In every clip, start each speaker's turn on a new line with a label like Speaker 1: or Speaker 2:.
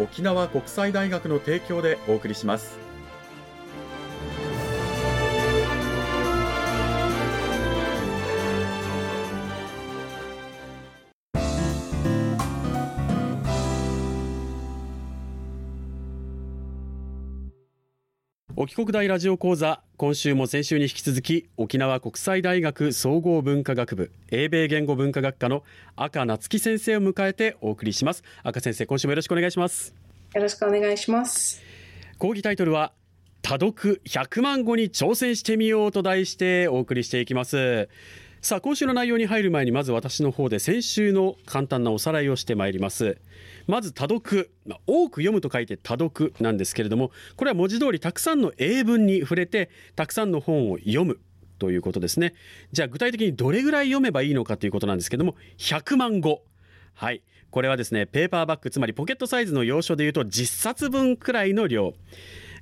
Speaker 1: 沖縄国際大学の提供でお送りします。沖国大ラジオ講座今週も先週に引き続き沖縄国際大学総合文化学部英米言語文化学科の赤夏樹先生を迎えてお送りします。赤先生今週もよろしくお願いします。
Speaker 2: よろしくお願いします。
Speaker 1: 講義タイトルは多読100万語に挑戦してみようと題してお送りしていきますさあ今週の内容に入る前にまず私の方で先週の簡単なおさらいをしてまいります。まず多読、多く読むと書いて多読なんですけれどもこれは文字通りたくさんの英文に触れてたくさんの本を読むということですね。じゃあ具体的にどれぐらい読めばいいのかということなんですけども100万語。はい。これはですねペーパーバッグつまりポケットサイズの要所でいうと10冊分くらいの量。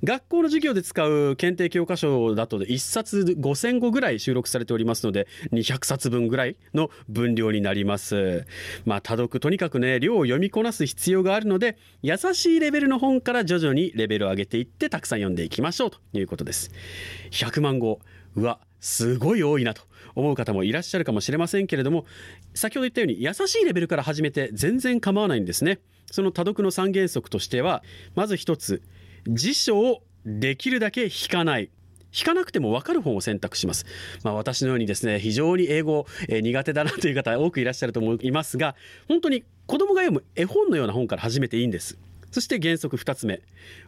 Speaker 1: 学校の授業で使う検定教科書だと1冊5000語ぐらい収録されておりますので200冊分ぐらいの分量になります。まあ多読とにかくね量を読みこなす必要があるので優しいレベルの本から徐々にレベルを上げていってたくさん読んでいきましょうということです。100万語。うわすごい多いなと思う方もいらっしゃるかもしれませんけれども先ほど言ったように優しいレベルから始めて全然構わないんですね。その多読の三原則としてはまず一つ辞書をできるだけ引かない引かなくても分かる本を選択します。まあ、私のようにですね非常に英語、え、苦手だなという方多くいらっしゃると思いますが本当に子供が読む絵本のような本から始めていいんです。そして原則2つ目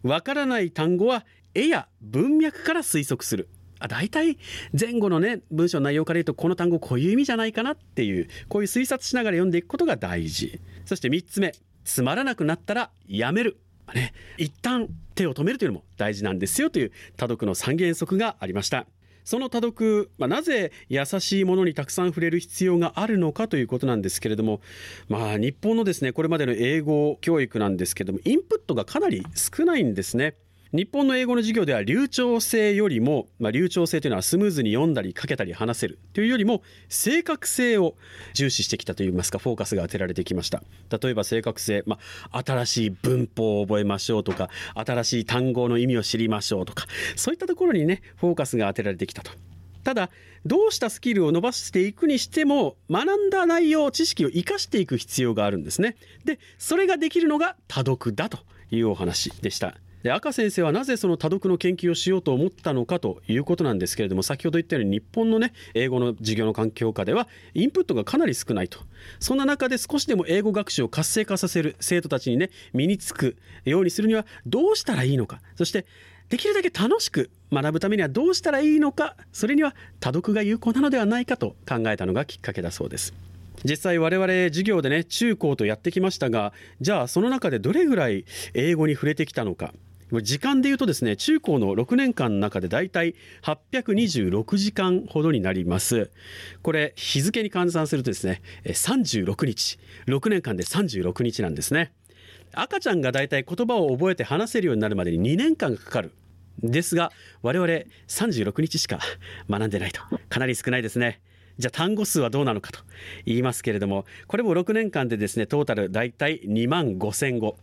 Speaker 1: 分からない単語は絵や文脈から推測する。あ大体前後のね文章の内容から言うとこの単語こういう意味じゃないかなっていうこういう推察しながら読んでいくことが大事そして3つ目つまらなくなったらやめるね、一旦手を止めるというのも大事なんですよという多読の三原則がありました。その多読、まあ、なぜ優しいものにたくさん触れる必要があるのかということなんですけれども、まあ、日本のですねこれまでの英語教育なんですけれどもインプットがかなり少ないんですね。日本の英語の授業では流暢性よりも、まあ、流暢性というのはスムーズに読んだり書けたり話せるというよりも正確性を重視してきたといいますかフォーカスが当てられてきました。例えば正確性、まあ、新しい文法を覚えましょうとか新しい単語の意味を知りましょうとかそういったところにねフォーカスが当てられてきたと。ただどうしたスキルを伸ばしていくにしても学んだ内容知識を生かしていく必要があるんですね。でそれができるのが多読だというお話でした。で赤先生はなぜその多読の研究をしようと思ったのかということなんですけれども先ほど言ったように日本のね英語の授業の環境下ではインプットがかなり少ないと。そんな中で少しでも英語学習を活性化させる生徒たちにね身につくようにするにはどうしたらいいのか。そしてできるだけ楽しく学ぶためにはどうしたらいいのか。それには多読が有効なのではないかと考えたのがきっかけだそうです。実際我々授業でね中高とやってきましたがじゃあその中でどれぐらい英語に触れてきたのか。時間でいうとですね中高の6年間の中でだいたい826時間ほどになります。これ日付に換算するとですね36日。6年間で36日なんですね。赤ちゃんがだいたい言葉を覚えて話せるようになるまでに2年間かかる。ですが我々36日しか学んでないと。かなり少ないですね。じゃあ単語数はどうなのかと言いますけれどもこれも6年間でですねトータル大体2万5千語。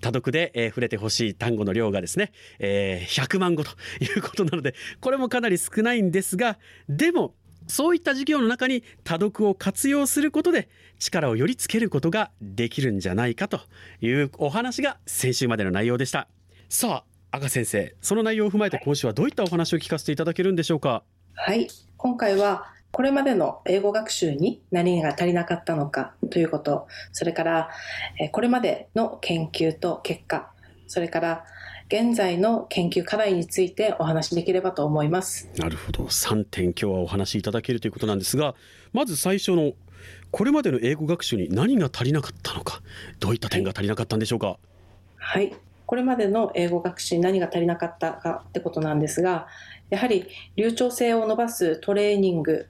Speaker 1: 多読で、えー、触れてほしい単語の量がですね、えー、100万語ということなのでこれもかなり少ないんですがでもそういった授業の中に多読を活用することで力をよりつけることができるんじゃないかというお話が先週までの内容でした。さあ赤先生その内容を踏まえて今週はどういったお話を聞かせていただけるんでしょうか？
Speaker 2: はい今回はこれまでの英語学習に何が足りなかったのかということそれからこれまでの研究と結果それから現在の研究課題についてお話しできればと思います。
Speaker 1: なるほど。3点今日はお話しいただけるということなんですがまず最初のこれまでの英語学習に何が足りなかったのかどういった点が足りなかったんでしょうか？
Speaker 2: はい。これまでの英語学習に何が足りなかったかってことなんですがやはり流暢性を伸ばすトレーニング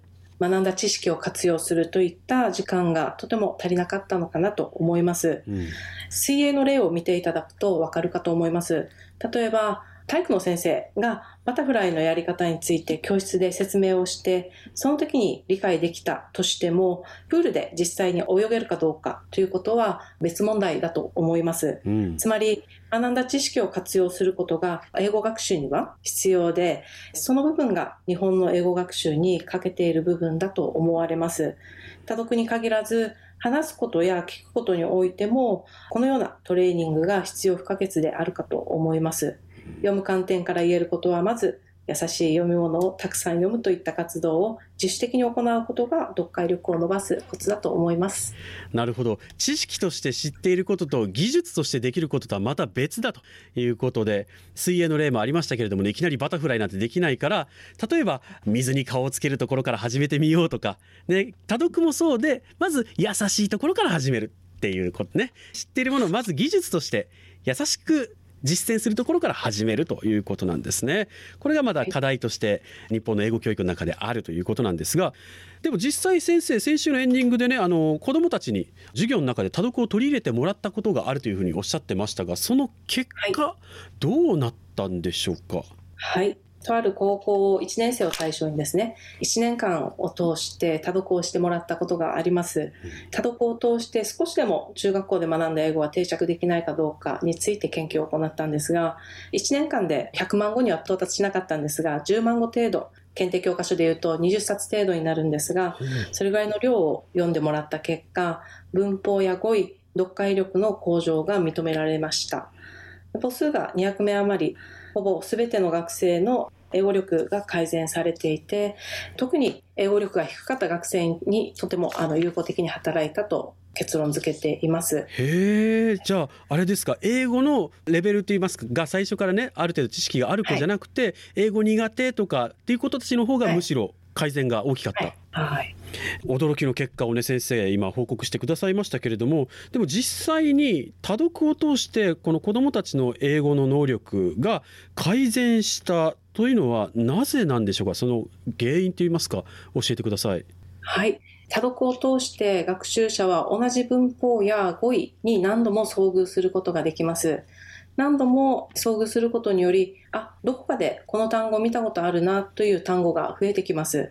Speaker 2: 学んだ知識を活用するといった時間がとても足りなかったのかなと思います、うん、水泳の例を見ていただくとわかるかと思います。例えば体育の先生がバタフライのやり方について教室で説明をして、その時に理解できたとしても、プールで実際に泳げるかどうかということは別問題だと思います。うん、つまり、学んだ知識を活用することが英語学習には必要で、その部分が日本の英語学習に欠けている部分だと思われます。多読に限らず、話すことや聞くことにおいても、このようなトレーニングが必要不可欠であるかと思います。読む観点から言えることはまず優しい読み物をたくさん読むといった活動を自主的に行うことが読解力を伸ばすコツだと思います。
Speaker 1: なるほど。知識として知っていることと技術としてできることとはまた別だということで水泳の例もありましたけれども、ね、いきなりバタフライなんてできないから例えば水に顔をつけるところから始めてみようとか、ね、多読もそうでまず優しいところから始めるっていうことね。知っているものをまず技術として優しく実践するところから始めるということなんですね。これがまだ課題として日本の英語教育の中であるということなんですがでも実際先生先週のエンディングでねあの子どもたちに授業の中で多読を取り入れてもらったことがあるというふうにおっしゃってましたがその結果、どうなったんでしょうか？
Speaker 2: はいとある高校1年生を対象にですね、1年間を通して多読をしてもらったことがあります。多読を通して少しでも中学校で学んだ英語は定着できないかどうかについて研究を行ったんですが、1年間で100万語には到達しなかったんですが、10万語程度、検定教科書でいうと20冊程度になるんですが、それぐらいの量を読んでもらった結果、文法や語彙、読解力の向上が認められました。母数が200名余り、ほぼ全ての学生の英語力が改善されていて、特に英語力が低かった学生にとてもあの有効的に働いたと結論付けています。
Speaker 1: へえ、じゃああれですか、英語のレベルといいますかが最初からねある程度知識がある子じゃなくて、はい、英語苦手とかっていう子たちの方がむしろ改善が大きかった。はい。
Speaker 2: はい、
Speaker 1: 驚きの結果をね先生今報告してくださいましたけれどもでも実際に多読を通してこの子どもたちの英語の能力が改善したというのはなぜなんでしょうか？その原因といいますか？教えてください。
Speaker 2: はい多読を通して学習者は同じ文法や語彙に何度も遭遇することができます。何度も遭遇することにより、あ、どこかでこの単語見たことあるなという単語が増えてきます。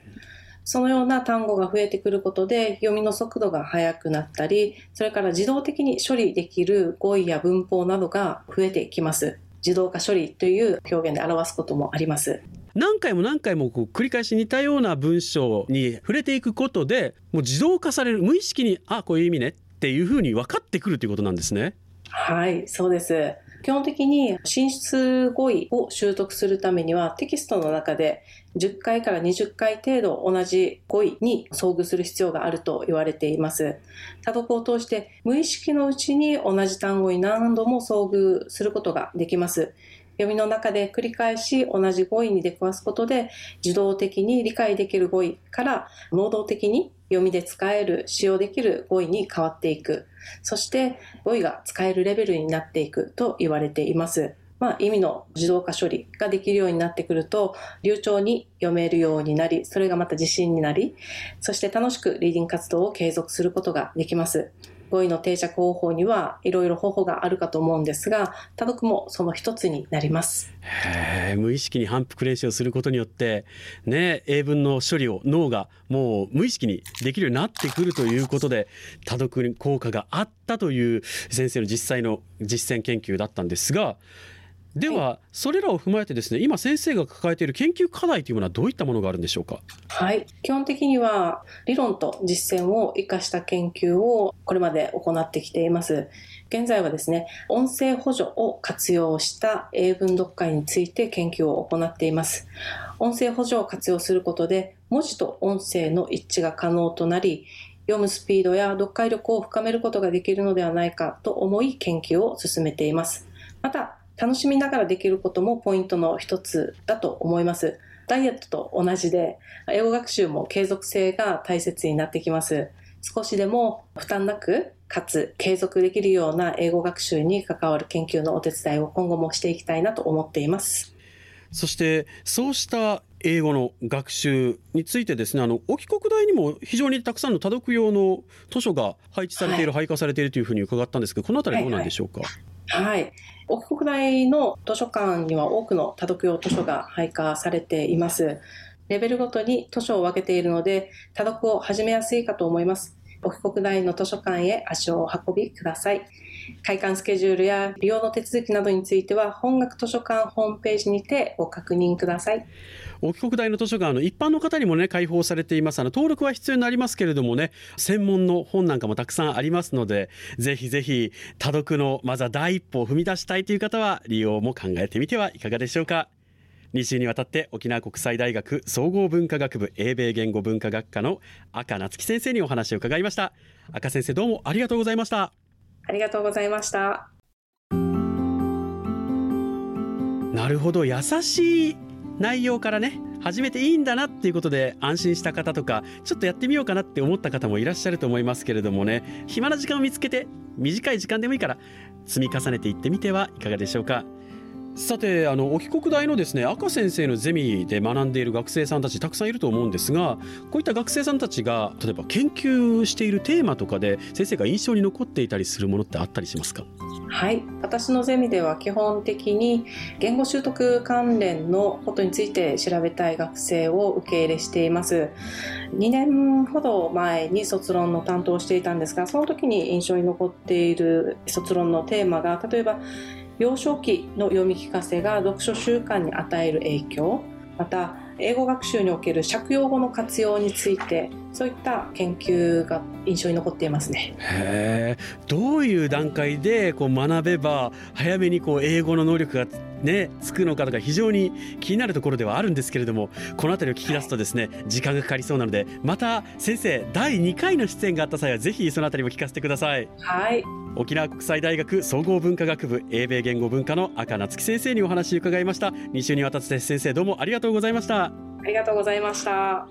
Speaker 2: そのような単語が増えてくることで読みの速度が速くなったり、それから自動的に処理できる語彙や文法などが増えてきます。自動化処理という表現で表すこともあります。
Speaker 1: 何回も何回もこう繰り返し似たような文章に触れていくことでもう自動化される無意識にあこういう意味ねっていうふうに分かってくるということなんですね。
Speaker 2: はいそうです基本的に進出語彙を習得するためにはテキストの中で10回から20回程度同じ語彙に遭遇する必要があると言われています。多読を通して無意識のうちに同じ単語に何度も遭遇することができます。読みの中で繰り返し同じ語彙に出くわすことで自動的に理解できる語彙から能動的に読みで使える、使用できる語彙に変わっていく。そして語彙が使えるレベルになっていくと言われています。まあ、意味の自動化処理ができるようになってくると、流暢に読めるようになり、それがまた自信になり、そして楽しくリーディング活動を継続することができます。語彙の定着方法にはいろいろ方法があるかと思うんですが多読もその一つになります。
Speaker 1: 無意識に反復練習をすることによってね英文の処理を脳がもう無意識にできるようになってくるということで多読に効果があったという先生の実際の実践研究だったんですがでは、それらを踏まえてですね今先生が抱えている研究課題というものはどういったものがあるんでしょうか？
Speaker 2: はい基本的には理論と実践を生かした研究をこれまで行ってきています現在はですね、音声補助を活用した英文読解について研究を行っています。音声補助を活用することで、文字と音声の一致が可能となり、読むスピードや読解力を深めることができるのではないかと思い研究を進めています。また、楽しみながらできることもポイントの一つだと思います。ダイエットと同じで、英語学習も継続性が大切になってきます。少しでも負担なく、かつ継続できるような英語学習に関わる研究のお手伝いを今後もしていきたいなと思っています。
Speaker 1: そしてそうした英語の学習についてですねあの沖国大にも非常にたくさんの多読用の図書が配置されている、はい、配下されているというふうに伺ったんですけどこの辺りどうなんでしょうか？
Speaker 2: はいはい、はい、沖国大の図書館には多くの多読用図書が配下されています。レベルごとに図書を分けているので、多読を始めやすいかと思います。沖国大の図書館へ足をお運びください。開館スケジュールや利用の手続きなどについては、本学図書館ホームページにてご確認ください。
Speaker 1: 沖国大の図書館の一般の方にもね開放されていますあの登録は必要になりますけれどもね専門の本なんかもたくさんありますのでぜひぜひ多読のまずは第一歩を踏み出したいという方は利用も考えてみてはいかがでしょうか2週にわたって沖縄国際大学総合文化学部英米言語文化学科の赤夏樹先生にお話を伺いました。赤先生どうもありがとうございました。
Speaker 2: ありがとうございました。
Speaker 1: なるほど優しい内容からね始めていいんだなっていうことで安心した方とかちょっとやってみようかなって思った方もいらっしゃると思いますけれどもね暇な時間を見つけて短い時間でもいいから積み重ねていってみてはいかがでしょうかさてあの沖国大のですね赤先生のゼミで学んでいる学生さんたちたくさんいると思うんですがこういった学生さんたちが例えば研究しているテーマとかで先生が印象に残っていたりするものってあったりしますか？
Speaker 2: はい。私のゼミでは基本的に言語習得関連のことについて調べたい学生を受け入れしています。2年ほど前に卒論の担当をしていたんですがその時に印象に残っている卒論のテーマが例えば幼少期の読み聞かせが読書習慣に与える影響また英語学習における借用語の活用についてそういった研究が印象に残っていますね。
Speaker 1: へどういう段階でこう学べば早めにこう英語の能力がねつくのかとか非常に気になるところではあるんですけれどもこの辺りを聞き出すとですね時間がかかりそうなのでまた先生第2回の出演があった際はぜひその辺りも聞かせてください。
Speaker 2: はい。
Speaker 1: 沖縄国際大学総合文化学部英米言語文化の赤夏樹先生にお話を伺いました。2週にわたって先生どうもありがとうございました。
Speaker 2: ありがとうございました